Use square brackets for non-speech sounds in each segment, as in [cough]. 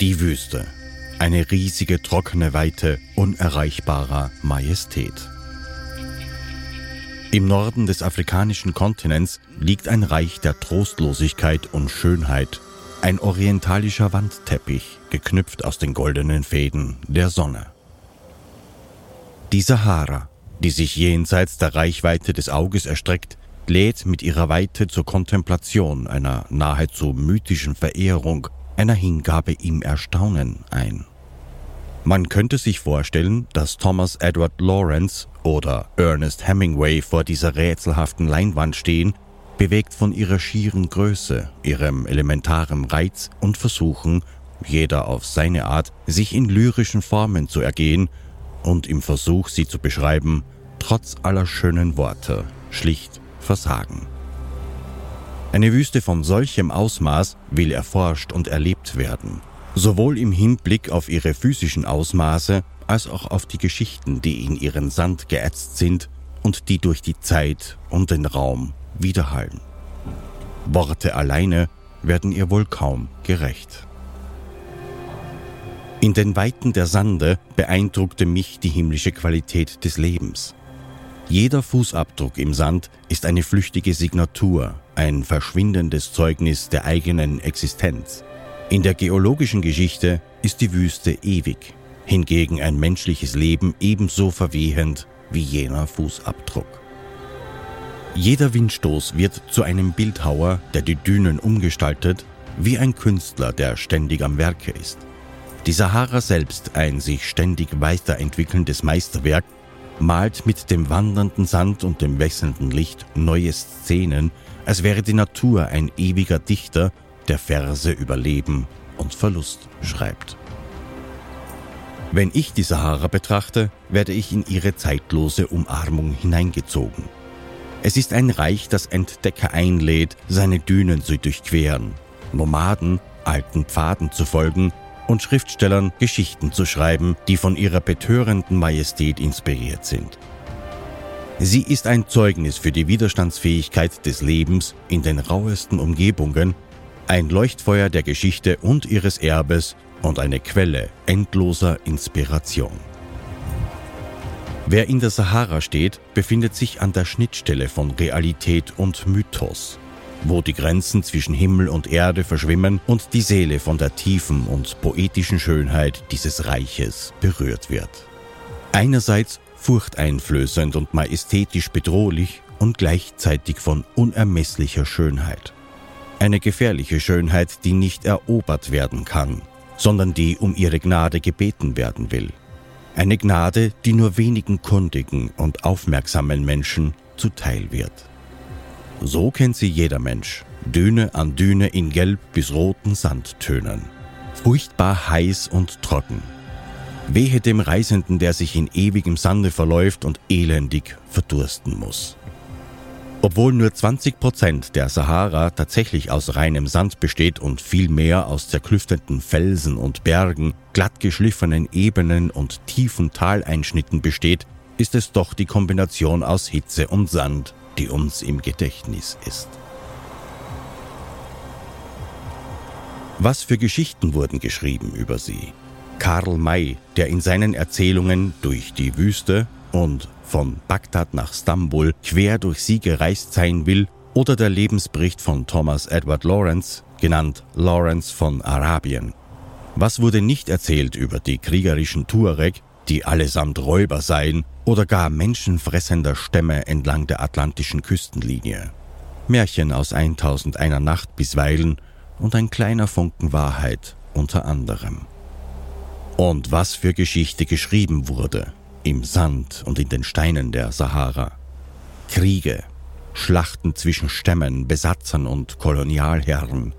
Die Wüste. Eine riesige trockene Weite unerreichbarer Majestät. Im Norden des afrikanischen Kontinents liegt ein Reich der Trostlosigkeit und Schönheit, ein orientalischer Wandteppich, geknüpft aus den goldenen Fäden der Sonne. Die Sahara, die sich jenseits der Reichweite des Auges erstreckt, lädt mit ihrer Weite zur Kontemplation einer nahezu mythischen Verehrung, einer Hingabe im Erstaunen ein. Man könnte sich vorstellen, dass Thomas Edward Lawrence oder Ernest Hemingway vor dieser rätselhaften Leinwand stehen, bewegt von ihrer schieren Größe, ihrem elementaren Reiz und versuchen, jeder auf seine Art, sich in lyrischen Formen zu ergehen und im Versuch, sie zu beschreiben, trotz aller schönen Worte, schlicht versagen. Eine Wüste von solchem Ausmaß will erforscht und erlebt werden sowohl im Hinblick auf ihre physischen Ausmaße als auch auf die Geschichten, die in ihren Sand geätzt sind und die durch die Zeit und den Raum widerhallen. Worte alleine werden ihr wohl kaum gerecht. In den Weiten der Sande beeindruckte mich die himmlische Qualität des Lebens. Jeder Fußabdruck im Sand ist eine flüchtige Signatur, ein verschwindendes Zeugnis der eigenen Existenz. In der geologischen Geschichte ist die Wüste ewig, hingegen ein menschliches Leben ebenso verwehend wie jener Fußabdruck. Jeder Windstoß wird zu einem Bildhauer, der die Dünen umgestaltet, wie ein Künstler, der ständig am Werke ist. Die Sahara selbst, ein sich ständig weiterentwickelndes Meisterwerk, malt mit dem wandernden Sand und dem wechselnden Licht neue Szenen, als wäre die Natur ein ewiger Dichter der Verse über Leben und Verlust schreibt. Wenn ich die Sahara betrachte, werde ich in ihre zeitlose Umarmung hineingezogen. Es ist ein Reich, das Entdecker einlädt, seine Dünen zu durchqueren, Nomaden alten Pfaden zu folgen und Schriftstellern Geschichten zu schreiben, die von ihrer betörenden Majestät inspiriert sind. Sie ist ein Zeugnis für die Widerstandsfähigkeit des Lebens in den rauesten Umgebungen ein Leuchtfeuer der Geschichte und ihres Erbes und eine Quelle endloser Inspiration. Wer in der Sahara steht, befindet sich an der Schnittstelle von Realität und Mythos, wo die Grenzen zwischen Himmel und Erde verschwimmen und die Seele von der tiefen und poetischen Schönheit dieses Reiches berührt wird. Einerseits furchteinflößend und majestätisch bedrohlich und gleichzeitig von unermesslicher Schönheit. Eine gefährliche Schönheit, die nicht erobert werden kann, sondern die um ihre Gnade gebeten werden will. Eine Gnade, die nur wenigen kundigen und aufmerksamen Menschen zuteil wird. So kennt sie jeder Mensch, Düne an Düne in gelb bis roten Sandtönen. Furchtbar heiß und trocken. Wehe dem Reisenden, der sich in ewigem Sande verläuft und elendig verdursten muss. Obwohl nur 20 Prozent der Sahara tatsächlich aus reinem Sand besteht und viel mehr aus zerklüfteten Felsen und Bergen, glatt geschliffenen Ebenen und tiefen Taleinschnitten besteht, ist es doch die Kombination aus Hitze und Sand, die uns im Gedächtnis ist. Was für Geschichten wurden geschrieben über sie? Karl May, der in seinen Erzählungen durch die Wüste und von Bagdad nach Stambul quer durch sie gereist sein will, oder der Lebensbericht von Thomas Edward Lawrence, genannt Lawrence von Arabien. Was wurde nicht erzählt über die kriegerischen Tuareg, die allesamt Räuber seien oder gar menschenfressender Stämme entlang der atlantischen Küstenlinie? Märchen aus 1001 Nacht bisweilen und ein kleiner Funken Wahrheit unter anderem. Und was für Geschichte geschrieben wurde, im Sand und in den Steinen der Sahara. Kriege, Schlachten zwischen Stämmen, Besatzern und Kolonialherren,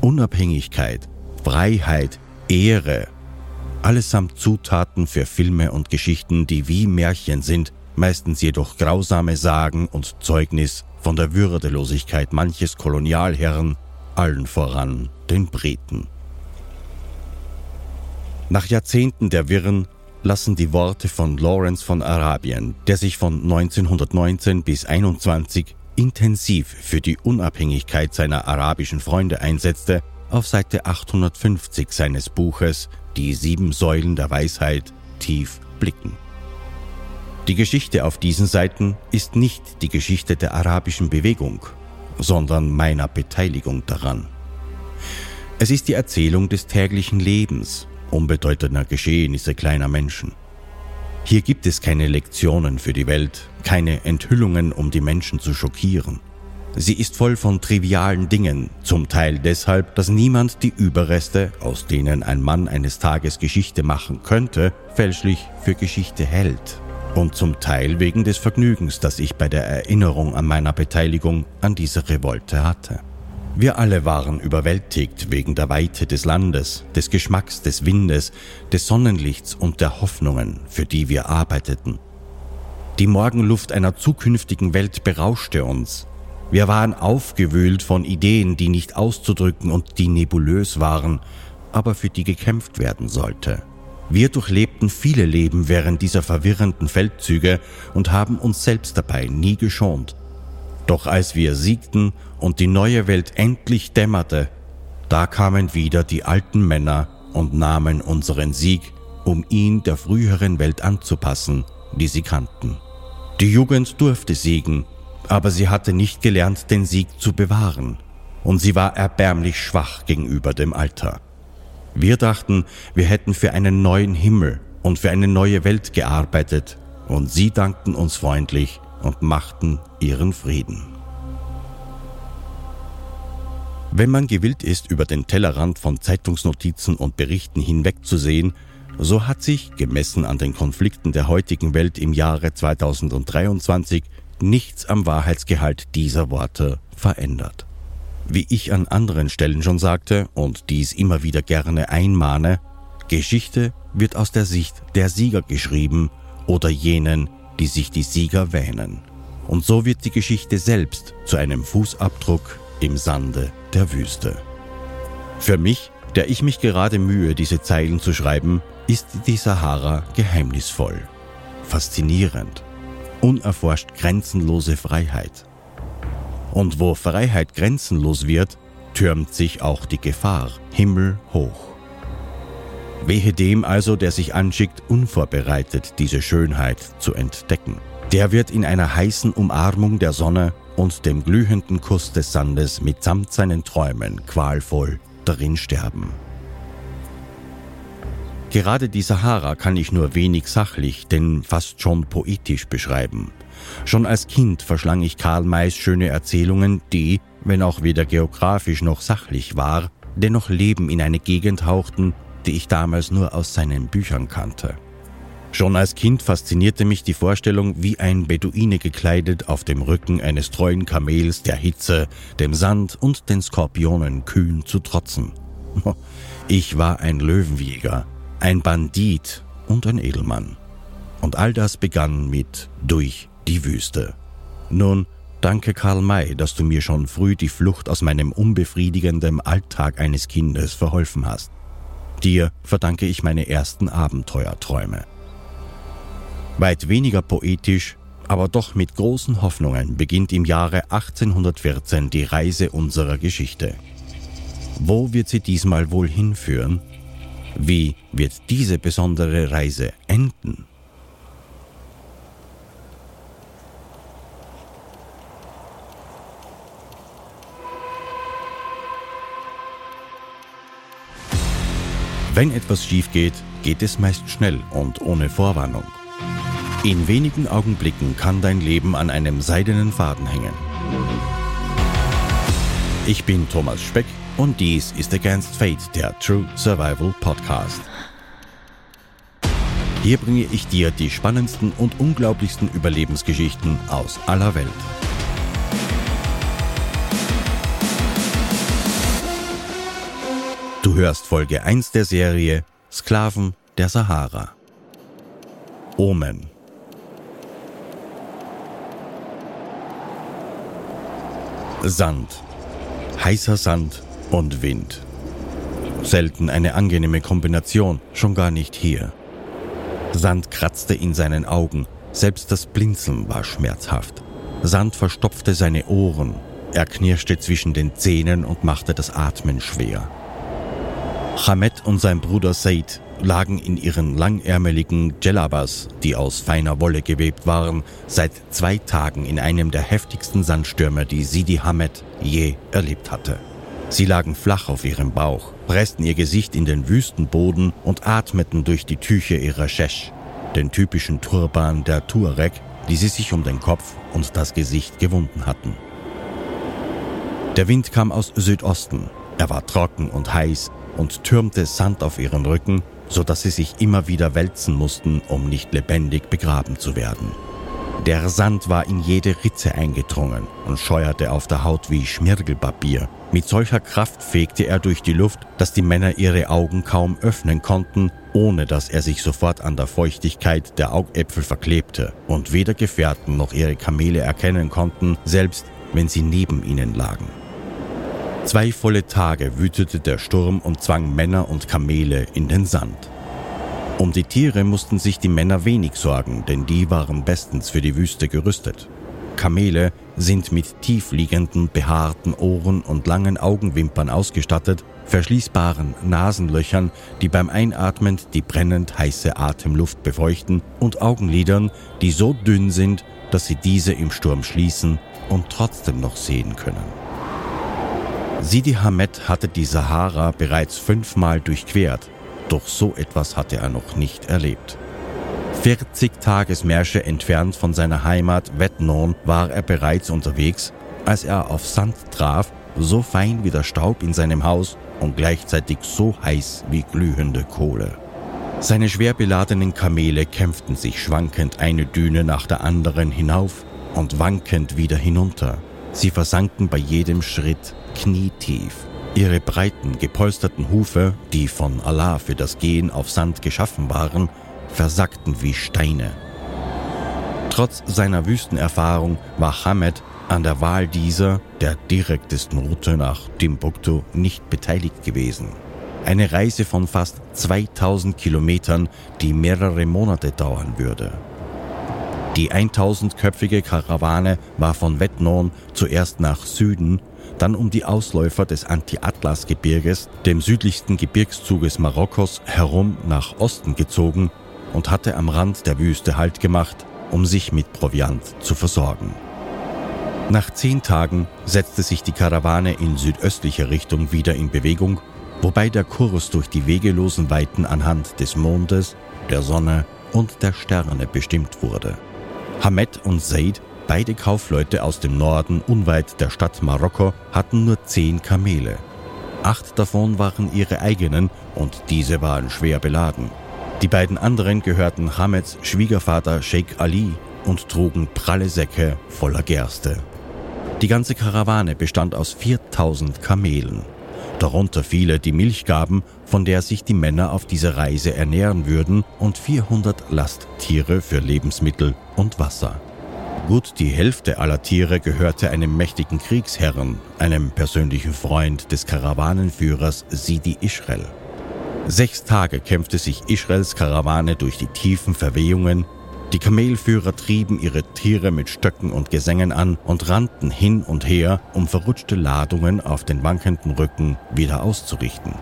Unabhängigkeit, Freiheit, Ehre, allesamt Zutaten für Filme und Geschichten, die wie Märchen sind, meistens jedoch grausame Sagen und Zeugnis von der Würdelosigkeit manches Kolonialherren, allen voran den Briten. Nach Jahrzehnten der Wirren lassen die Worte von Lawrence von Arabien, der sich von 1919 bis 21 intensiv für die Unabhängigkeit seiner arabischen Freunde einsetzte, auf Seite 850 seines Buches Die sieben Säulen der Weisheit tief blicken. Die Geschichte auf diesen Seiten ist nicht die Geschichte der arabischen Bewegung, sondern meiner Beteiligung daran. Es ist die Erzählung des täglichen Lebens, unbedeutender Geschehnisse kleiner Menschen. Hier gibt es keine Lektionen für die Welt, keine Enthüllungen, um die Menschen zu schockieren. Sie ist voll von trivialen Dingen, zum Teil deshalb, dass niemand die Überreste, aus denen ein Mann eines Tages Geschichte machen könnte, fälschlich für Geschichte hält. Und zum Teil wegen des Vergnügens, das ich bei der Erinnerung an meiner Beteiligung an diese Revolte hatte. Wir alle waren überwältigt wegen der Weite des Landes, des Geschmacks des Windes, des Sonnenlichts und der Hoffnungen, für die wir arbeiteten. Die Morgenluft einer zukünftigen Welt berauschte uns. Wir waren aufgewühlt von Ideen, die nicht auszudrücken und die nebulös waren, aber für die gekämpft werden sollte. Wir durchlebten viele Leben während dieser verwirrenden Feldzüge und haben uns selbst dabei nie geschont. Doch als wir siegten und die neue Welt endlich dämmerte, da kamen wieder die alten Männer und nahmen unseren Sieg, um ihn der früheren Welt anzupassen, die sie kannten. Die Jugend durfte siegen, aber sie hatte nicht gelernt, den Sieg zu bewahren, und sie war erbärmlich schwach gegenüber dem Alter. Wir dachten, wir hätten für einen neuen Himmel und für eine neue Welt gearbeitet, und sie dankten uns freundlich und machten ihren Frieden. Wenn man gewillt ist, über den Tellerrand von Zeitungsnotizen und Berichten hinwegzusehen, so hat sich, gemessen an den Konflikten der heutigen Welt im Jahre 2023, nichts am Wahrheitsgehalt dieser Worte verändert. Wie ich an anderen Stellen schon sagte und dies immer wieder gerne einmahne, Geschichte wird aus der Sicht der Sieger geschrieben oder jenen, die sich die Sieger wähnen. Und so wird die Geschichte selbst zu einem Fußabdruck im Sande der Wüste. Für mich, der ich mich gerade mühe, diese Zeilen zu schreiben, ist die Sahara geheimnisvoll, faszinierend, unerforscht grenzenlose Freiheit. Und wo Freiheit grenzenlos wird, türmt sich auch die Gefahr himmelhoch. Wehe dem also, der sich anschickt, unvorbereitet diese Schönheit zu entdecken. Der wird in einer heißen Umarmung der Sonne und dem glühenden Kuss des Sandes mitsamt seinen Träumen qualvoll darin sterben. Gerade die Sahara kann ich nur wenig sachlich, denn fast schon poetisch beschreiben. Schon als Kind verschlang ich Karl Mays schöne Erzählungen, die, wenn auch weder geografisch noch sachlich war, dennoch Leben in eine Gegend hauchten, die ich damals nur aus seinen Büchern kannte. Schon als Kind faszinierte mich die Vorstellung, wie ein Beduine gekleidet auf dem Rücken eines treuen Kamels der Hitze, dem Sand und den Skorpionen kühn zu trotzen. [laughs] Ich war ein Löwenjäger, ein Bandit und ein Edelmann. Und all das begann mit Durch die Wüste. Nun, danke Karl May, dass du mir schon früh die Flucht aus meinem unbefriedigenden Alltag eines Kindes verholfen hast. Dir verdanke ich meine ersten Abenteuerträume. Weit weniger poetisch, aber doch mit großen Hoffnungen beginnt im Jahre 1814 die Reise unserer Geschichte. Wo wird sie diesmal wohl hinführen? Wie wird diese besondere Reise enden? Wenn etwas schief geht, geht es meist schnell und ohne Vorwarnung. In wenigen Augenblicken kann dein Leben an einem seidenen Faden hängen. Ich bin Thomas Speck und dies ist Against Fate, der True Survival Podcast. Hier bringe ich dir die spannendsten und unglaublichsten Überlebensgeschichten aus aller Welt. Du hörst Folge 1 der Serie Sklaven der Sahara. Omen. Sand. Heißer Sand und Wind. Selten eine angenehme Kombination, schon gar nicht hier. Sand kratzte in seinen Augen, selbst das Blinzeln war schmerzhaft. Sand verstopfte seine Ohren, er knirschte zwischen den Zähnen und machte das Atmen schwer. Hamed und sein Bruder Said lagen in ihren langärmeligen Djellabas, die aus feiner Wolle gewebt waren, seit zwei Tagen in einem der heftigsten Sandstürme, die Sidi Hamed je erlebt hatte. Sie lagen flach auf ihrem Bauch, pressten ihr Gesicht in den Wüstenboden und atmeten durch die Tücher ihrer Shesh, den typischen Turban der Tuareg, die sie sich um den Kopf und das Gesicht gewunden hatten. Der Wind kam aus Südosten. Er war trocken und heiß und türmte Sand auf ihren Rücken, so dass sie sich immer wieder wälzen mussten, um nicht lebendig begraben zu werden. Der Sand war in jede Ritze eingedrungen und scheuerte auf der Haut wie Schmirgelpapier. Mit solcher Kraft fegte er durch die Luft, dass die Männer ihre Augen kaum öffnen konnten, ohne dass er sich sofort an der Feuchtigkeit der Augäpfel verklebte und weder Gefährten noch ihre Kamele erkennen konnten, selbst wenn sie neben ihnen lagen. Zwei volle Tage wütete der Sturm und zwang Männer und Kamele in den Sand. Um die Tiere mussten sich die Männer wenig sorgen, denn die waren bestens für die Wüste gerüstet. Kamele sind mit tiefliegenden, behaarten Ohren und langen Augenwimpern ausgestattet, verschließbaren Nasenlöchern, die beim Einatmen die brennend heiße Atemluft befeuchten, und Augenlidern, die so dünn sind, dass sie diese im Sturm schließen und trotzdem noch sehen können. Sidi Hamed hatte die Sahara bereits fünfmal durchquert, doch so etwas hatte er noch nicht erlebt. 40 Tagesmärsche entfernt von seiner Heimat Vetnon war er bereits unterwegs, als er auf Sand traf, so fein wie der Staub in seinem Haus und gleichzeitig so heiß wie glühende Kohle. Seine schwer beladenen Kamele kämpften sich schwankend eine Düne nach der anderen hinauf und wankend wieder hinunter. Sie versanken bei jedem Schritt knietief. Ihre breiten, gepolsterten Hufe, die von Allah für das Gehen auf Sand geschaffen waren, versackten wie Steine. Trotz seiner Wüstenerfahrung war Hamed an der Wahl dieser, der direktesten Route nach Timbuktu, nicht beteiligt gewesen. Eine Reise von fast 2000 Kilometern, die mehrere Monate dauern würde. Die 1000-köpfige Karawane war von Vetnon zuerst nach Süden dann um die Ausläufer des Anti-Atlas-Gebirges, dem südlichsten Gebirgszuges Marokkos, herum nach Osten gezogen und hatte am Rand der Wüste Halt gemacht, um sich mit Proviant zu versorgen. Nach zehn Tagen setzte sich die Karawane in südöstlicher Richtung wieder in Bewegung, wobei der Kurs durch die wegelosen Weiten anhand des Mondes, der Sonne und der Sterne bestimmt wurde. Hamed und Said Beide Kaufleute aus dem Norden unweit der Stadt Marokko hatten nur zehn Kamele. Acht davon waren ihre eigenen und diese waren schwer beladen. Die beiden anderen gehörten Hameds Schwiegervater Sheikh Ali und trugen pralle Säcke voller Gerste. Die ganze Karawane bestand aus 4000 Kamelen, darunter viele, die Milch gaben, von der sich die Männer auf dieser Reise ernähren würden, und 400 Lasttiere für Lebensmittel und Wasser. Gut die Hälfte aller Tiere gehörte einem mächtigen Kriegsherrn, einem persönlichen Freund des Karawanenführers Sidi Israel. Sechs Tage kämpfte sich Israels Karawane durch die tiefen Verwehungen. Die Kamelführer trieben ihre Tiere mit Stöcken und Gesängen an und rannten hin und her, um verrutschte Ladungen auf den wankenden Rücken wieder auszurichten.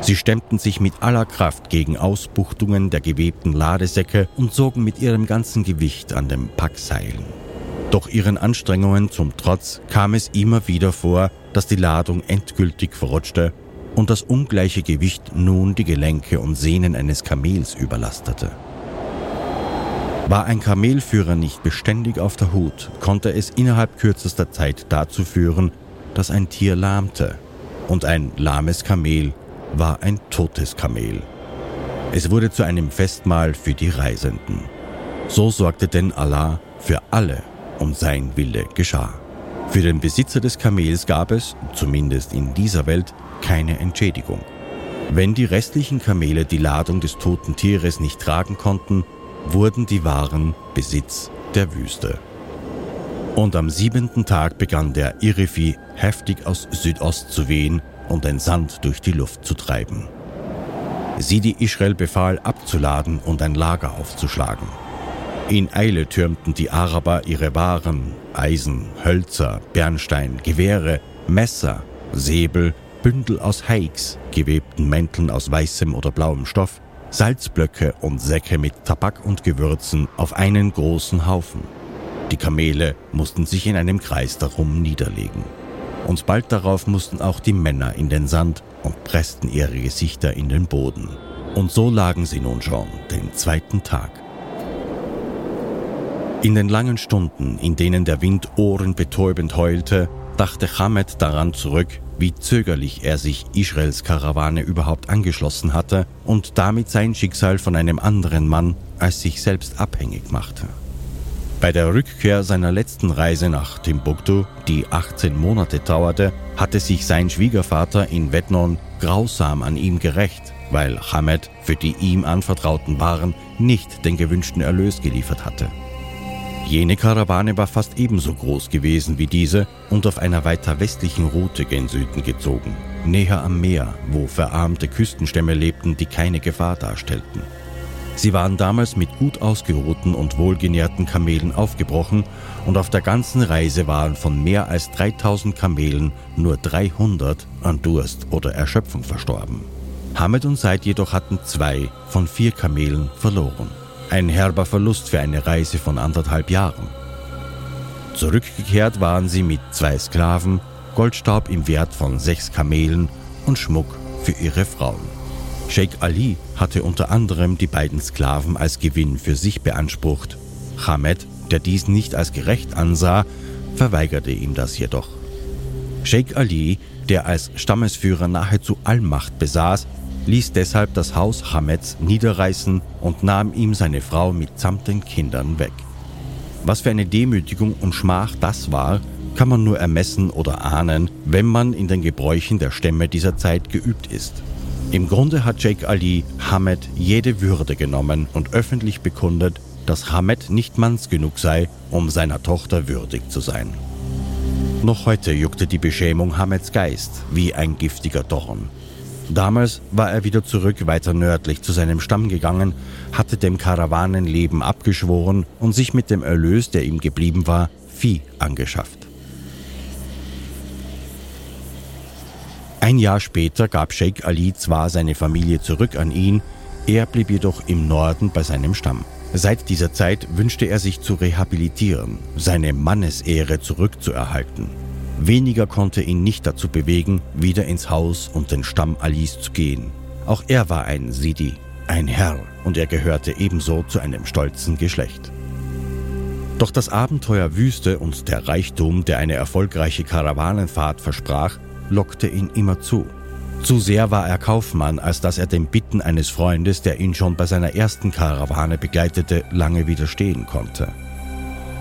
Sie stemmten sich mit aller Kraft gegen Ausbuchtungen der gewebten Ladesäcke und sogen mit ihrem ganzen Gewicht an den Packseilen. Doch ihren Anstrengungen zum Trotz kam es immer wieder vor, dass die Ladung endgültig verrutschte und das ungleiche Gewicht nun die Gelenke und Sehnen eines Kamels überlastete. War ein Kamelführer nicht beständig auf der Hut, konnte es innerhalb kürzester Zeit dazu führen, dass ein Tier lahmte und ein lahmes Kamel war ein totes Kamel. Es wurde zu einem Festmahl für die Reisenden. So sorgte denn Allah für alle und sein Wille geschah. Für den Besitzer des Kamels gab es, zumindest in dieser Welt, keine Entschädigung. Wenn die restlichen Kamele die Ladung des toten Tieres nicht tragen konnten, wurden die Waren Besitz der Wüste. Und am siebenten Tag begann der Irifi heftig aus Südost zu wehen und den Sand durch die Luft zu treiben. Sidi Israel befahl abzuladen und ein Lager aufzuschlagen. In Eile türmten die Araber ihre Waren, Eisen, Hölzer, Bernstein, Gewehre, Messer, Säbel, Bündel aus Haiks, gewebten Mänteln aus weißem oder blauem Stoff, Salzblöcke und Säcke mit Tabak und Gewürzen auf einen großen Haufen. Die Kamele mussten sich in einem Kreis darum niederlegen. Und bald darauf mussten auch die Männer in den Sand und pressten ihre Gesichter in den Boden. Und so lagen sie nun schon den zweiten Tag. In den langen Stunden, in denen der Wind ohrenbetäubend heulte, dachte Hamed daran zurück, wie zögerlich er sich Israels Karawane überhaupt angeschlossen hatte und damit sein Schicksal von einem anderen Mann als sich selbst abhängig machte. Bei der Rückkehr seiner letzten Reise nach Timbuktu, die 18 Monate dauerte, hatte sich sein Schwiegervater in Vetnon grausam an ihm gerecht, weil Hamed für die ihm anvertrauten Waren nicht den gewünschten Erlös geliefert hatte. Jene Karawane war fast ebenso groß gewesen wie diese und auf einer weiter westlichen Route gen Süden gezogen, näher am Meer, wo verarmte Küstenstämme lebten, die keine Gefahr darstellten. Sie waren damals mit gut ausgeruhten und wohlgenährten Kamelen aufgebrochen und auf der ganzen Reise waren von mehr als 3000 Kamelen nur 300 an Durst oder Erschöpfung verstorben. Hamed und Said jedoch hatten zwei von vier Kamelen verloren. Ein herber Verlust für eine Reise von anderthalb Jahren. Zurückgekehrt waren sie mit zwei Sklaven, Goldstaub im Wert von sechs Kamelen und Schmuck für ihre Frauen. Sheikh Ali hatte unter anderem die beiden Sklaven als Gewinn für sich beansprucht. Hamed, der dies nicht als gerecht ansah, verweigerte ihm das jedoch. Sheikh Ali, der als Stammesführer nahezu Allmacht besaß, ließ deshalb das Haus Hameds niederreißen und nahm ihm seine Frau mitsamt den Kindern weg. Was für eine Demütigung und Schmach das war, kann man nur ermessen oder ahnen, wenn man in den Gebräuchen der Stämme dieser Zeit geübt ist. Im Grunde hat Sheikh Ali Hamed jede Würde genommen und öffentlich bekundet, dass Hamed nicht manns genug sei, um seiner Tochter würdig zu sein. Noch heute juckte die Beschämung Hameds Geist wie ein giftiger Dorn. Damals war er wieder zurück weiter nördlich zu seinem Stamm gegangen, hatte dem Karawanenleben abgeschworen und sich mit dem Erlös, der ihm geblieben war, Vieh angeschafft. Ein Jahr später gab Sheikh Ali zwar seine Familie zurück an ihn, er blieb jedoch im Norden bei seinem Stamm. Seit dieser Zeit wünschte er sich zu rehabilitieren, seine Mannesehre zurückzuerhalten. Weniger konnte ihn nicht dazu bewegen, wieder ins Haus und den Stamm Alis zu gehen. Auch er war ein Sidi, ein Herr, und er gehörte ebenso zu einem stolzen Geschlecht. Doch das Abenteuer Wüste und der Reichtum, der eine erfolgreiche Karawanenfahrt versprach, lockte ihn immer zu. Zu sehr war er Kaufmann, als dass er den Bitten eines Freundes, der ihn schon bei seiner ersten Karawane begleitete, lange widerstehen konnte.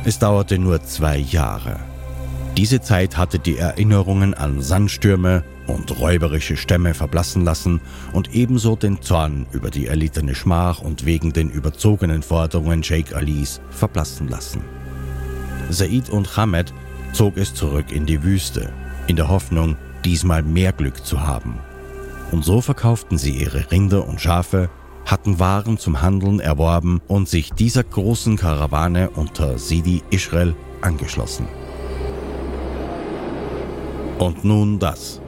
Es dauerte nur zwei Jahre. Diese Zeit hatte die Erinnerungen an Sandstürme und räuberische Stämme verblassen lassen und ebenso den Zorn über die erlittene Schmach und wegen den überzogenen Forderungen Sheikh Alis verblassen lassen. Said und Hamed zog es zurück in die Wüste, in der Hoffnung, diesmal mehr Glück zu haben. Und so verkauften sie ihre Rinder und Schafe, hatten Waren zum Handeln erworben und sich dieser großen Karawane unter Sidi Israel angeschlossen. Und nun das.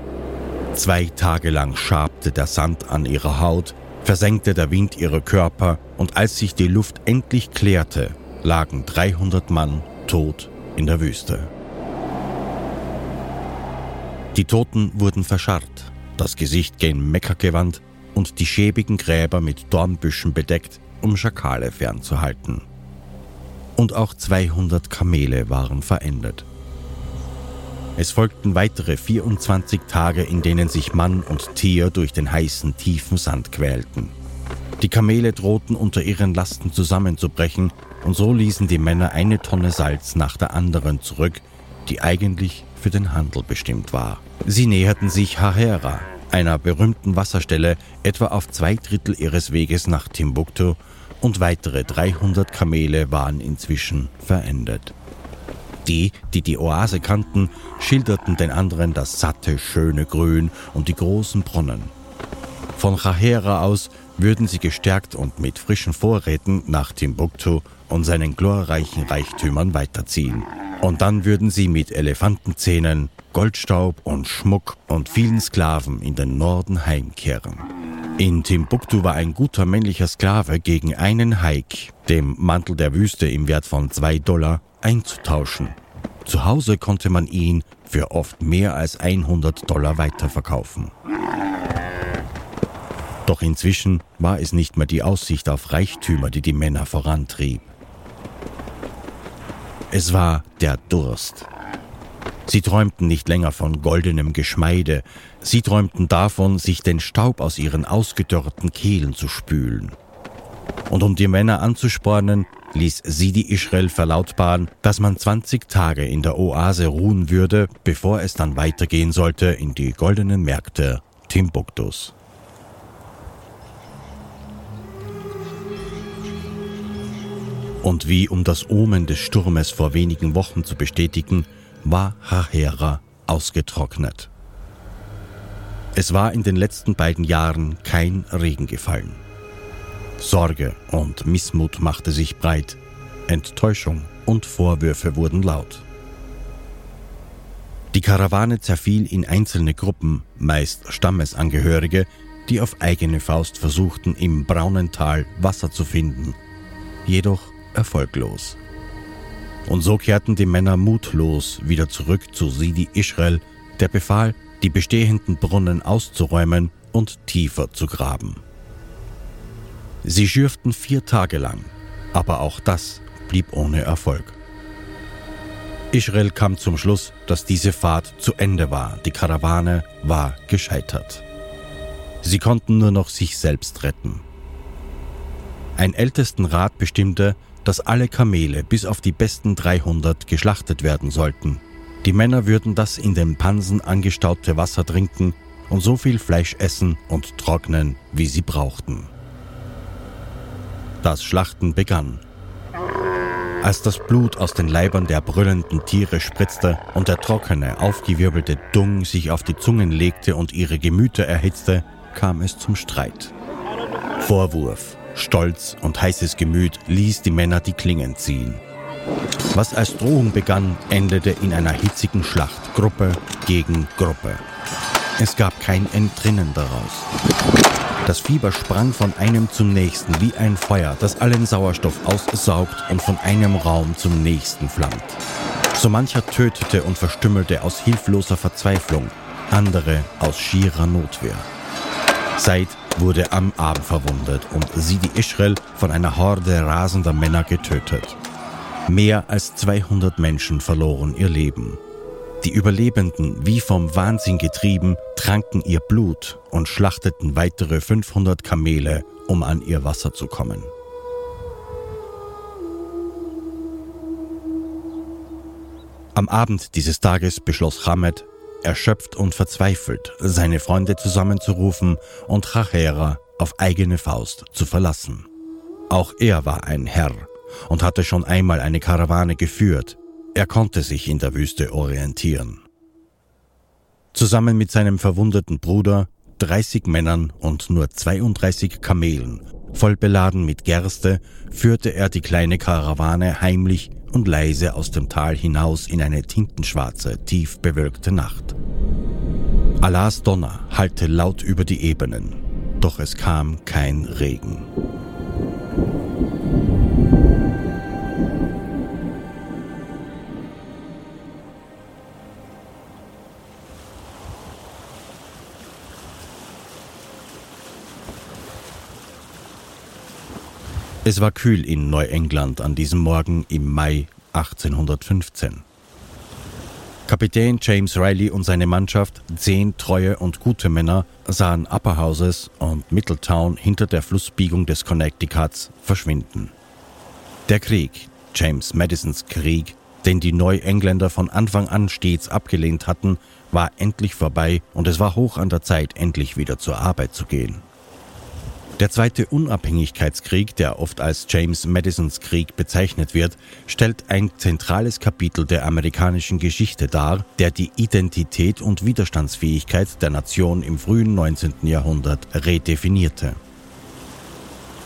Zwei Tage lang schabte der Sand an ihrer Haut, versenkte der Wind ihre Körper und als sich die Luft endlich klärte, lagen 300 Mann tot in der Wüste. Die Toten wurden verscharrt, das Gesicht gen Mekka gewandt und die schäbigen Gräber mit Dornbüschen bedeckt, um Schakale fernzuhalten. Und auch 200 Kamele waren verendet. Es folgten weitere 24 Tage, in denen sich Mann und Tier durch den heißen, tiefen Sand quälten. Die Kamele drohten unter ihren Lasten zusammenzubrechen, und so ließen die Männer eine Tonne Salz nach der anderen zurück, die eigentlich für den Handel bestimmt war. Sie näherten sich Hahera, einer berühmten Wasserstelle, etwa auf zwei Drittel ihres Weges nach Timbuktu, und weitere 300 Kamele waren inzwischen verendet. Die, die die Oase kannten, schilderten den anderen das satte, schöne Grün und die großen Brunnen. Von Chahera aus würden sie gestärkt und mit frischen Vorräten nach Timbuktu und seinen glorreichen Reichtümern weiterziehen. Und dann würden sie mit Elefantenzähnen Goldstaub und Schmuck und vielen Sklaven in den Norden heimkehren. In Timbuktu war ein guter männlicher Sklave gegen einen Haik, dem Mantel der Wüste im Wert von zwei Dollar, einzutauschen. Zu Hause konnte man ihn für oft mehr als 100 Dollar weiterverkaufen. Doch inzwischen war es nicht mehr die Aussicht auf Reichtümer, die die Männer vorantrieb. Es war der Durst. Sie träumten nicht länger von goldenem Geschmeide, sie träumten davon, sich den Staub aus ihren ausgedörrten Kehlen zu spülen. Und um die Männer anzuspornen, ließ Sidi Israel verlautbaren, dass man 20 Tage in der Oase ruhen würde, bevor es dann weitergehen sollte in die goldenen Märkte Timbuktus. Und wie um das Omen des Sturmes vor wenigen Wochen zu bestätigen, war Hahera ausgetrocknet. Es war in den letzten beiden Jahren kein Regen gefallen. Sorge und Missmut machte sich breit, Enttäuschung und Vorwürfe wurden laut. Die Karawane zerfiel in einzelne Gruppen, meist Stammesangehörige, die auf eigene Faust versuchten, im braunen Tal Wasser zu finden, jedoch erfolglos. Und so kehrten die Männer mutlos wieder zurück zu Sidi Israel, der befahl, die bestehenden Brunnen auszuräumen und tiefer zu graben. Sie schürften vier Tage lang, aber auch das blieb ohne Erfolg. Israel kam zum Schluss, dass diese Fahrt zu Ende war, die Karawane war gescheitert. Sie konnten nur noch sich selbst retten. Ein Ältestenrat bestimmte, dass alle Kamele bis auf die besten 300 geschlachtet werden sollten. Die Männer würden das in den Pansen angestaute Wasser trinken und so viel Fleisch essen und trocknen, wie sie brauchten. Das Schlachten begann. Als das Blut aus den Leibern der brüllenden Tiere spritzte und der trockene, aufgewirbelte Dung sich auf die Zungen legte und ihre Gemüter erhitzte, kam es zum Streit. Vorwurf, Stolz und heißes Gemüt ließ die Männer die Klingen ziehen. Was als Drohung begann, endete in einer hitzigen Schlacht, Gruppe gegen Gruppe. Es gab kein Entrinnen daraus. Das Fieber sprang von einem zum nächsten wie ein Feuer, das allen Sauerstoff aussaugt und von einem Raum zum nächsten flammt. So mancher tötete und verstümmelte aus hilfloser Verzweiflung, andere aus schierer Notwehr. Said wurde am Arm verwundet und Sidi Israel von einer Horde rasender Männer getötet. Mehr als 200 Menschen verloren ihr Leben. Die Überlebenden, wie vom Wahnsinn getrieben, tranken ihr Blut und schlachteten weitere 500 Kamele, um an ihr Wasser zu kommen. Am Abend dieses Tages beschloss Hamed, erschöpft und verzweifelt, seine Freunde zusammenzurufen und Chachera auf eigene Faust zu verlassen. Auch er war ein Herr und hatte schon einmal eine Karawane geführt, er konnte sich in der Wüste orientieren. Zusammen mit seinem verwundeten Bruder, 30 Männern und nur 32 Kamelen, voll beladen mit Gerste, führte er die kleine Karawane heimlich und leise aus dem Tal hinaus in eine tintenschwarze, tief bewölkte Nacht. Allahs Donner hallte laut über die Ebenen, doch es kam kein Regen. Es war kühl in Neuengland an diesem Morgen im Mai 1815. Kapitän James Riley und seine Mannschaft, zehn treue und gute Männer, sahen Upper Houses und Middletown hinter der Flussbiegung des Connecticuts verschwinden. Der Krieg, James Madisons Krieg, den die Neuengländer von Anfang an stets abgelehnt hatten, war endlich vorbei und es war hoch an der Zeit, endlich wieder zur Arbeit zu gehen. Der zweite Unabhängigkeitskrieg, der oft als James Madisons Krieg bezeichnet wird, stellt ein zentrales Kapitel der amerikanischen Geschichte dar, der die Identität und Widerstandsfähigkeit der Nation im frühen 19. Jahrhundert redefinierte.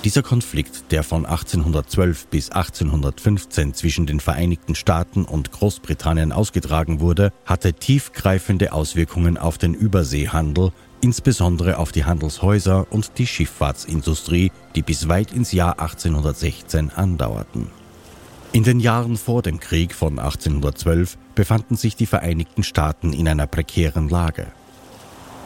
Dieser Konflikt, der von 1812 bis 1815 zwischen den Vereinigten Staaten und Großbritannien ausgetragen wurde, hatte tiefgreifende Auswirkungen auf den Überseehandel, insbesondere auf die Handelshäuser und die Schifffahrtsindustrie, die bis weit ins Jahr 1816 andauerten. In den Jahren vor dem Krieg von 1812 befanden sich die Vereinigten Staaten in einer prekären Lage.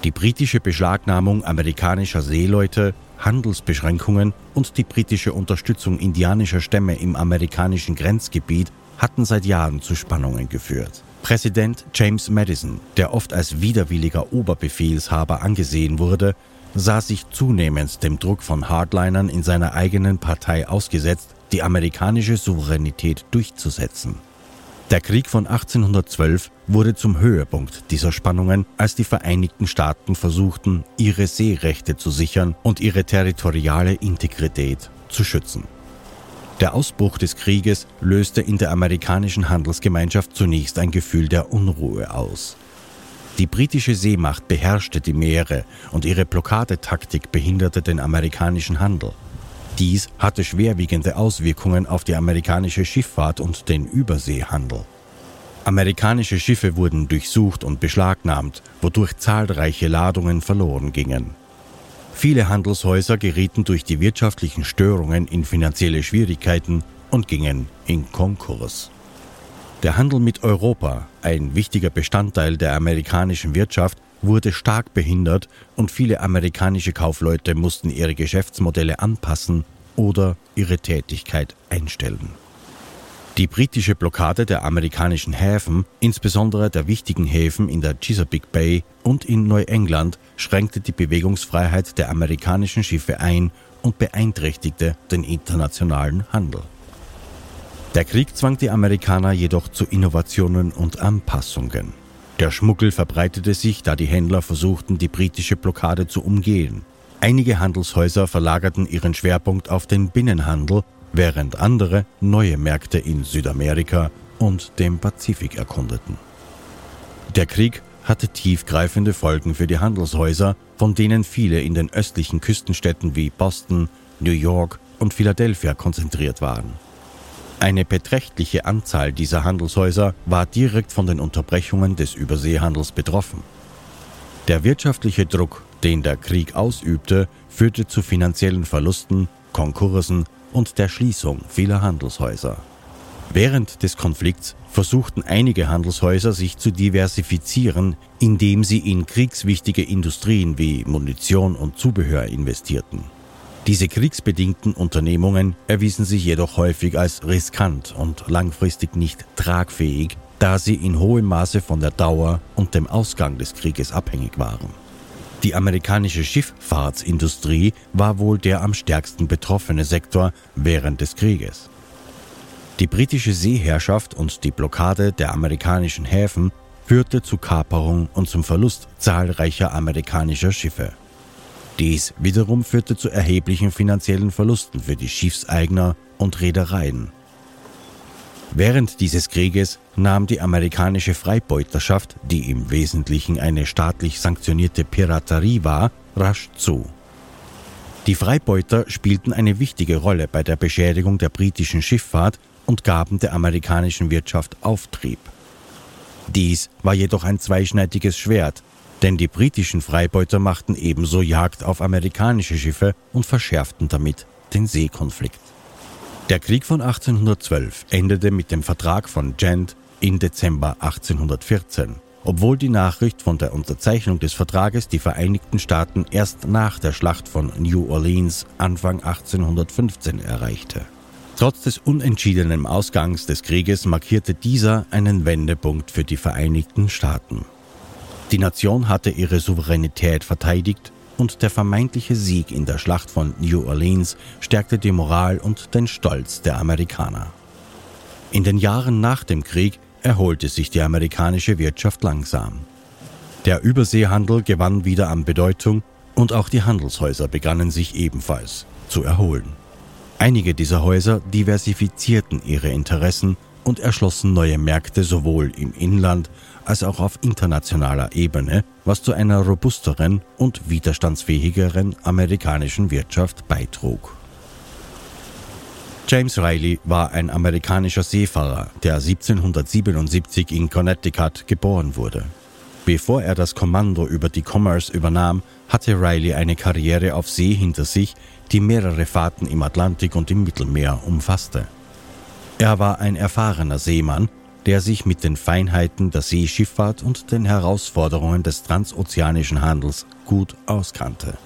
Die britische Beschlagnahmung amerikanischer Seeleute Handelsbeschränkungen und die britische Unterstützung indianischer Stämme im amerikanischen Grenzgebiet hatten seit Jahren zu Spannungen geführt. Präsident James Madison, der oft als widerwilliger Oberbefehlshaber angesehen wurde, sah sich zunehmend dem Druck von Hardlinern in seiner eigenen Partei ausgesetzt, die amerikanische Souveränität durchzusetzen. Der Krieg von 1812 wurde zum Höhepunkt dieser Spannungen, als die Vereinigten Staaten versuchten, ihre Seerechte zu sichern und ihre territoriale Integrität zu schützen. Der Ausbruch des Krieges löste in der amerikanischen Handelsgemeinschaft zunächst ein Gefühl der Unruhe aus. Die britische Seemacht beherrschte die Meere und ihre Blockadetaktik behinderte den amerikanischen Handel. Dies hatte schwerwiegende Auswirkungen auf die amerikanische Schifffahrt und den Überseehandel. Amerikanische Schiffe wurden durchsucht und beschlagnahmt, wodurch zahlreiche Ladungen verloren gingen. Viele Handelshäuser gerieten durch die wirtschaftlichen Störungen in finanzielle Schwierigkeiten und gingen in Konkurs. Der Handel mit Europa, ein wichtiger Bestandteil der amerikanischen Wirtschaft, wurde stark behindert und viele amerikanische Kaufleute mussten ihre Geschäftsmodelle anpassen oder ihre Tätigkeit einstellen. Die britische Blockade der amerikanischen Häfen, insbesondere der wichtigen Häfen in der Chesapeake Bay und in Neuengland, schränkte die Bewegungsfreiheit der amerikanischen Schiffe ein und beeinträchtigte den internationalen Handel. Der Krieg zwang die Amerikaner jedoch zu Innovationen und Anpassungen. Der Schmuggel verbreitete sich, da die Händler versuchten, die britische Blockade zu umgehen. Einige Handelshäuser verlagerten ihren Schwerpunkt auf den Binnenhandel, während andere neue Märkte in Südamerika und dem Pazifik erkundeten. Der Krieg hatte tiefgreifende Folgen für die Handelshäuser, von denen viele in den östlichen Küstenstädten wie Boston, New York und Philadelphia konzentriert waren. Eine beträchtliche Anzahl dieser Handelshäuser war direkt von den Unterbrechungen des Überseehandels betroffen. Der wirtschaftliche Druck, den der Krieg ausübte, führte zu finanziellen Verlusten, Konkursen und der Schließung vieler Handelshäuser. Während des Konflikts versuchten einige Handelshäuser sich zu diversifizieren, indem sie in kriegswichtige Industrien wie Munition und Zubehör investierten. Diese kriegsbedingten Unternehmungen erwiesen sich jedoch häufig als riskant und langfristig nicht tragfähig, da sie in hohem Maße von der Dauer und dem Ausgang des Krieges abhängig waren. Die amerikanische Schifffahrtsindustrie war wohl der am stärksten betroffene Sektor während des Krieges. Die britische Seeherrschaft und die Blockade der amerikanischen Häfen führte zu Kaperung und zum Verlust zahlreicher amerikanischer Schiffe. Dies wiederum führte zu erheblichen finanziellen Verlusten für die Schiffseigner und Reedereien. Während dieses Krieges nahm die amerikanische Freibeuterschaft, die im Wesentlichen eine staatlich sanktionierte Piraterie war, rasch zu. Die Freibeuter spielten eine wichtige Rolle bei der Beschädigung der britischen Schifffahrt und gaben der amerikanischen Wirtschaft Auftrieb. Dies war jedoch ein zweischneidiges Schwert, denn die britischen Freibeuter machten ebenso Jagd auf amerikanische Schiffe und verschärften damit den Seekonflikt. Der Krieg von 1812 endete mit dem Vertrag von Gent im Dezember 1814, obwohl die Nachricht von der Unterzeichnung des Vertrages die Vereinigten Staaten erst nach der Schlacht von New Orleans Anfang 1815 erreichte. Trotz des unentschiedenen Ausgangs des Krieges markierte dieser einen Wendepunkt für die Vereinigten Staaten. Die Nation hatte ihre Souveränität verteidigt und der vermeintliche Sieg in der Schlacht von New Orleans stärkte die Moral und den Stolz der Amerikaner. In den Jahren nach dem Krieg erholte sich die amerikanische Wirtschaft langsam. Der Überseehandel gewann wieder an Bedeutung und auch die Handelshäuser begannen sich ebenfalls zu erholen. Einige dieser Häuser diversifizierten ihre Interessen und erschlossen neue Märkte sowohl im Inland als auch auf internationaler Ebene, was zu einer robusteren und widerstandsfähigeren amerikanischen Wirtschaft beitrug. James Riley war ein amerikanischer Seefahrer, der 1777 in Connecticut geboren wurde. Bevor er das Kommando über die Commerce übernahm, hatte Riley eine Karriere auf See hinter sich, die mehrere Fahrten im Atlantik und im Mittelmeer umfasste. Er war ein erfahrener Seemann, der sich mit den Feinheiten der Seeschifffahrt und den Herausforderungen des transozeanischen Handels gut auskannte.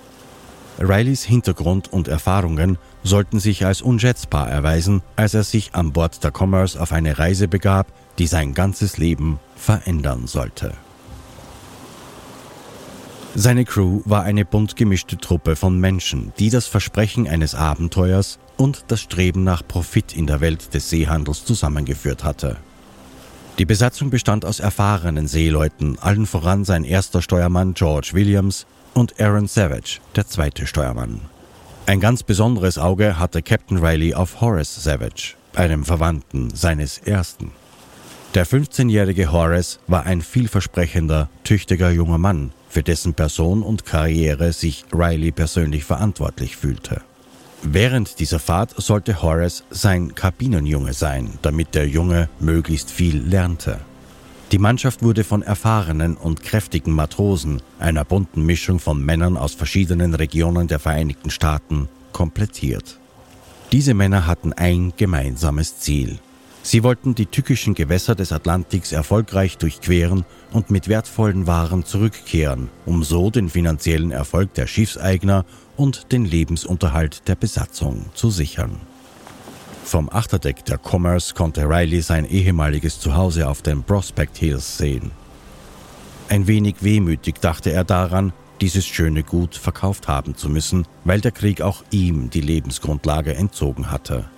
Rileys Hintergrund und Erfahrungen sollten sich als unschätzbar erweisen, als er sich an Bord der Commerce auf eine Reise begab, die sein ganzes Leben verändern sollte. Seine Crew war eine bunt gemischte Truppe von Menschen, die das Versprechen eines Abenteuers und das Streben nach Profit in der Welt des Seehandels zusammengeführt hatte. Die Besatzung bestand aus erfahrenen Seeleuten, allen voran sein erster Steuermann George Williams und Aaron Savage, der zweite Steuermann. Ein ganz besonderes Auge hatte Captain Riley auf Horace Savage, einem Verwandten seines ersten. Der 15-jährige Horace war ein vielversprechender, tüchtiger junger Mann, für dessen Person und Karriere sich Riley persönlich verantwortlich fühlte. Während dieser Fahrt sollte Horace sein Kabinenjunge sein, damit der Junge möglichst viel lernte. Die Mannschaft wurde von erfahrenen und kräftigen Matrosen, einer bunten Mischung von Männern aus verschiedenen Regionen der Vereinigten Staaten, komplettiert. Diese Männer hatten ein gemeinsames Ziel. Sie wollten die tückischen Gewässer des Atlantiks erfolgreich durchqueren und mit wertvollen Waren zurückkehren, um so den finanziellen Erfolg der Schiffseigner und den Lebensunterhalt der Besatzung zu sichern. Vom Achterdeck der Commerce konnte Riley sein ehemaliges Zuhause auf den Prospect Hills sehen. Ein wenig wehmütig dachte er daran, dieses schöne Gut verkauft haben zu müssen, weil der Krieg auch ihm die Lebensgrundlage entzogen hatte.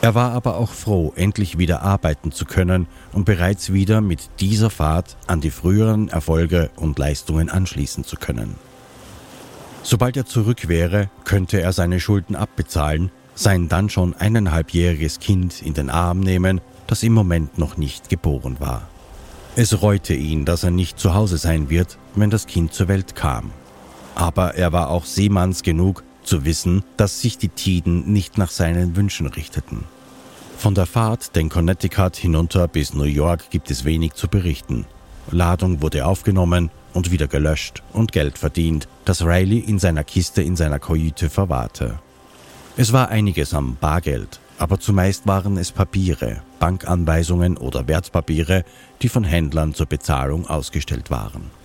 Er war aber auch froh, endlich wieder arbeiten zu können und bereits wieder mit dieser Fahrt an die früheren Erfolge und Leistungen anschließen zu können. Sobald er zurück wäre, könnte er seine Schulden abbezahlen, sein dann schon eineinhalbjähriges Kind in den Arm nehmen, das im Moment noch nicht geboren war. Es reute ihn, dass er nicht zu Hause sein wird, wenn das Kind zur Welt kam. Aber er war auch Seemanns genug, zu wissen, dass sich die Tiden nicht nach seinen Wünschen richteten. Von der Fahrt den Connecticut hinunter bis New York gibt es wenig zu berichten. Ladung wurde aufgenommen und wieder gelöscht und Geld verdient, das Riley in seiner Kiste in seiner Kajüte verwahrte. Es war einiges am Bargeld, aber zumeist waren es Papiere, Bankanweisungen oder Wertpapiere, die von Händlern zur Bezahlung ausgestellt waren.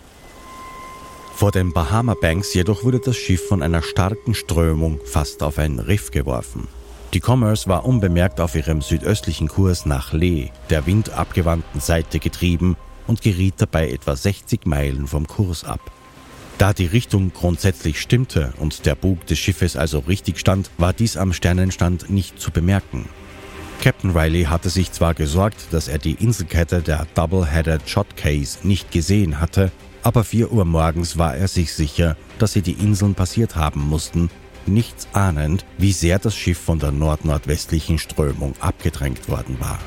Vor den Bahama Banks jedoch wurde das Schiff von einer starken Strömung fast auf ein Riff geworfen. Die Commerce war unbemerkt auf ihrem südöstlichen Kurs nach Lee, der windabgewandten Seite getrieben und geriet dabei etwa 60 Meilen vom Kurs ab. Da die Richtung grundsätzlich stimmte und der Bug des Schiffes also richtig stand, war dies am Sternenstand nicht zu bemerken. Captain Riley hatte sich zwar gesorgt, dass er die Inselkette der Double-Headed Shot Case nicht gesehen hatte, aber 4 Uhr morgens war er sich sicher, dass sie die Inseln passiert haben mussten, nichts ahnend, wie sehr das Schiff von der nordnordwestlichen Strömung abgedrängt worden war.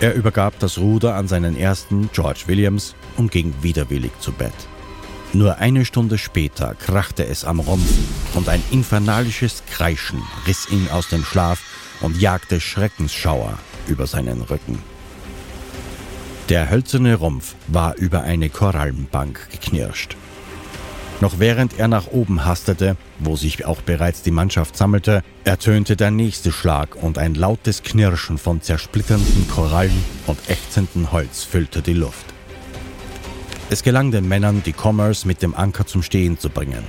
Er übergab das Ruder an seinen ersten, George Williams, und ging widerwillig zu Bett. Nur eine Stunde später krachte es am Rumpf und ein infernalisches Kreischen riss ihn aus dem Schlaf und jagte Schreckensschauer über seinen Rücken. Der hölzerne Rumpf war über eine Korallenbank geknirscht. Noch während er nach oben hastete, wo sich auch bereits die Mannschaft sammelte, ertönte der nächste Schlag und ein lautes Knirschen von zersplitternden Korallen und ächzendem Holz füllte die Luft. Es gelang den Männern, die Commerce mit dem Anker zum Stehen zu bringen.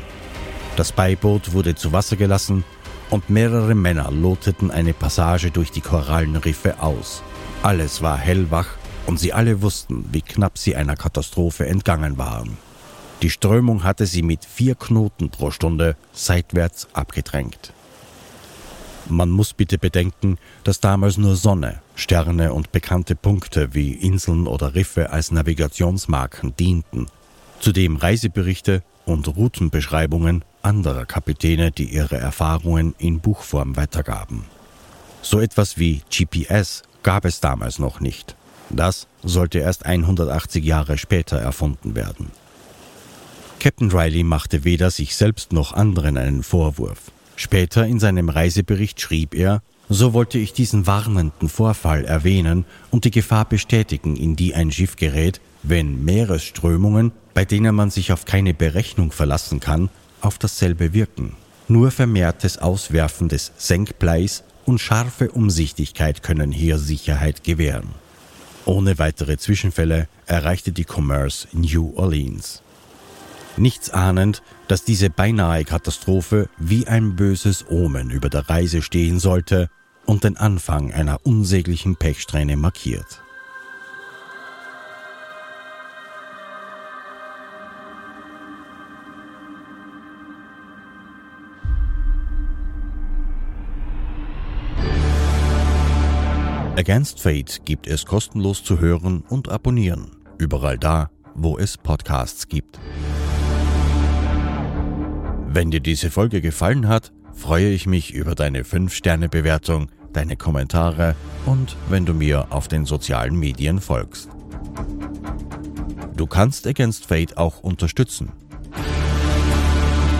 Das Beiboot wurde zu Wasser gelassen und mehrere Männer loteten eine Passage durch die Korallenriffe aus. Alles war hellwach und sie alle wussten, wie knapp sie einer Katastrophe entgangen waren. Die Strömung hatte sie mit vier Knoten pro Stunde seitwärts abgedrängt. Man muss bitte bedenken, dass damals nur Sonne, Sterne und bekannte Punkte wie Inseln oder Riffe als Navigationsmarken dienten, zudem Reiseberichte und Routenbeschreibungen anderer Kapitäne, die ihre Erfahrungen in Buchform weitergaben. So etwas wie GPS gab es damals noch nicht. Das sollte erst 180 Jahre später erfunden werden. Captain Riley machte weder sich selbst noch anderen einen Vorwurf. Später in seinem Reisebericht schrieb er, so wollte ich diesen warnenden Vorfall erwähnen und die Gefahr bestätigen, in die ein Schiff gerät, wenn Meeresströmungen, bei denen man sich auf keine Berechnung verlassen kann, auf dasselbe wirken. Nur vermehrtes Auswerfen des Senkbleis und scharfe Umsichtigkeit können hier Sicherheit gewähren. Ohne weitere Zwischenfälle erreichte die Commerce New Orleans. Nichts ahnend, dass diese beinahe Katastrophe wie ein böses Omen über der Reise stehen sollte und den Anfang einer unsäglichen Pechsträhne markiert. Against Fate gibt es kostenlos zu hören und abonnieren. Überall da, wo es Podcasts gibt. Wenn dir diese Folge gefallen hat, freue ich mich über deine 5-Sterne-Bewertung, deine Kommentare und wenn du mir auf den sozialen Medien folgst. Du kannst Against Fate auch unterstützen.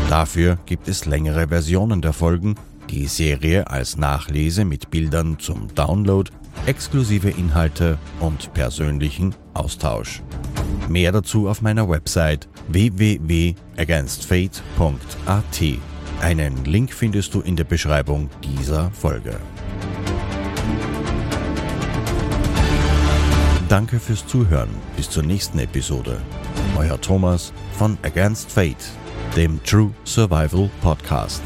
Dafür gibt es längere Versionen der Folgen, die Serie als Nachlese mit Bildern zum Download exklusive Inhalte und persönlichen Austausch. Mehr dazu auf meiner Website www.againstfate.at. Einen Link findest du in der Beschreibung dieser Folge. Danke fürs Zuhören. Bis zur nächsten Episode. Euer Thomas von Against Fate, dem True Survival Podcast.